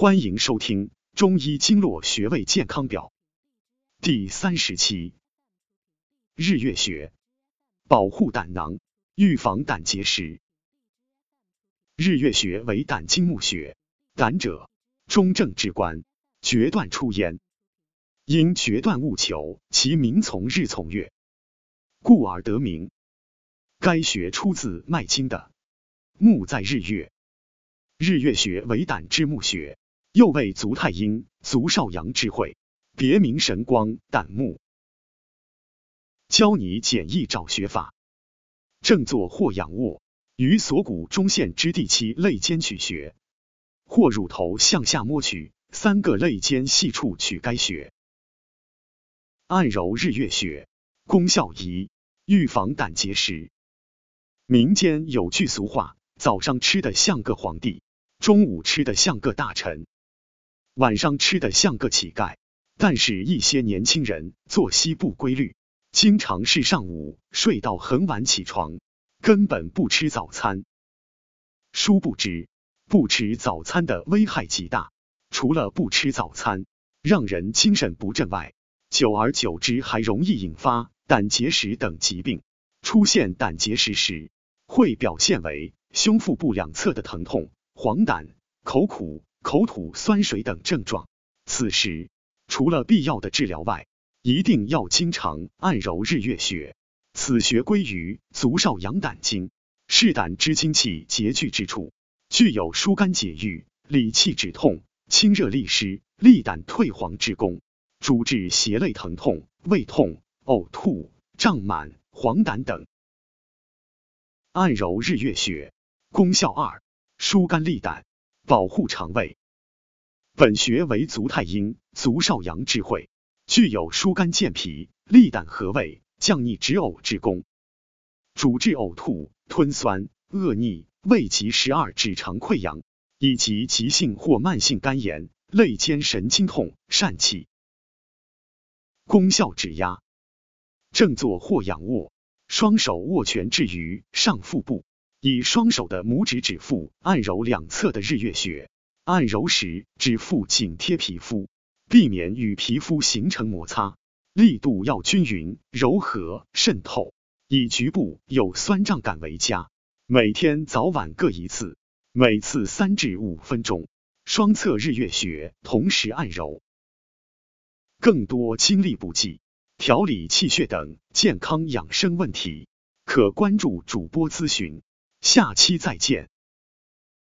欢迎收听《中医经络穴位健康表》第三十期。日月穴保护胆囊，预防胆结石。日月穴为胆经目穴，胆者中正之官，决断出焉。因决断务求，其名从日从月，故而得名。该穴出自《脉经》的目在日月。日月穴为胆之目穴，又为足太阴、足少阳之会，别名神光、胆目。教你简易找穴法：正坐或仰卧，于锁骨中线之第七肋间取穴，或乳头向下摸取三个肋间细处取该穴。按揉日月穴，功效一：预防胆结石。民间有句俗话：早上吃的像个皇帝。中午吃的像个大臣，晚上吃的像个乞丐。但是，一些年轻人作息不规律，经常是上午睡到很晚起床，根本不吃早餐。殊不知，不吃早餐的危害极大。除了不吃早餐让人精神不振外，久而久之还容易引发胆结石等疾病。出现胆结石时，会表现为胸腹部两侧的疼痛。黄疸、口苦、口吐酸水等症状，此时除了必要的治疗外，一定要经常按揉日月穴。此穴归于足少阳胆经，是胆之精气结聚之处，具有疏肝解郁、理气止痛、清热利湿、利胆退黄之功，主治胁肋疼痛、胃痛、呕吐、胀满、黄疸等。按揉日月穴，功效二。疏肝利胆，保护肠胃。本穴为足太阴、足少阳之会，具有疏肝健脾、利胆和胃、降逆止呕之功，主治呕吐、吞酸、恶逆、胃及十二指肠溃疡，以及急性或慢性肝炎、肋间神经痛、疝气。功效指压。正坐或仰卧，双手握拳置于上腹部。以双手的拇指指腹按揉两侧的日月穴，按揉时指腹紧贴皮肤，避免与皮肤形成摩擦，力度要均匀、柔和、渗透，以局部有酸胀感为佳。每天早晚各一次，每次三至五分钟，双侧日月穴同时按揉。更多精力补剂、调理气血等健康养生问题，可关注主播咨询。下期再见。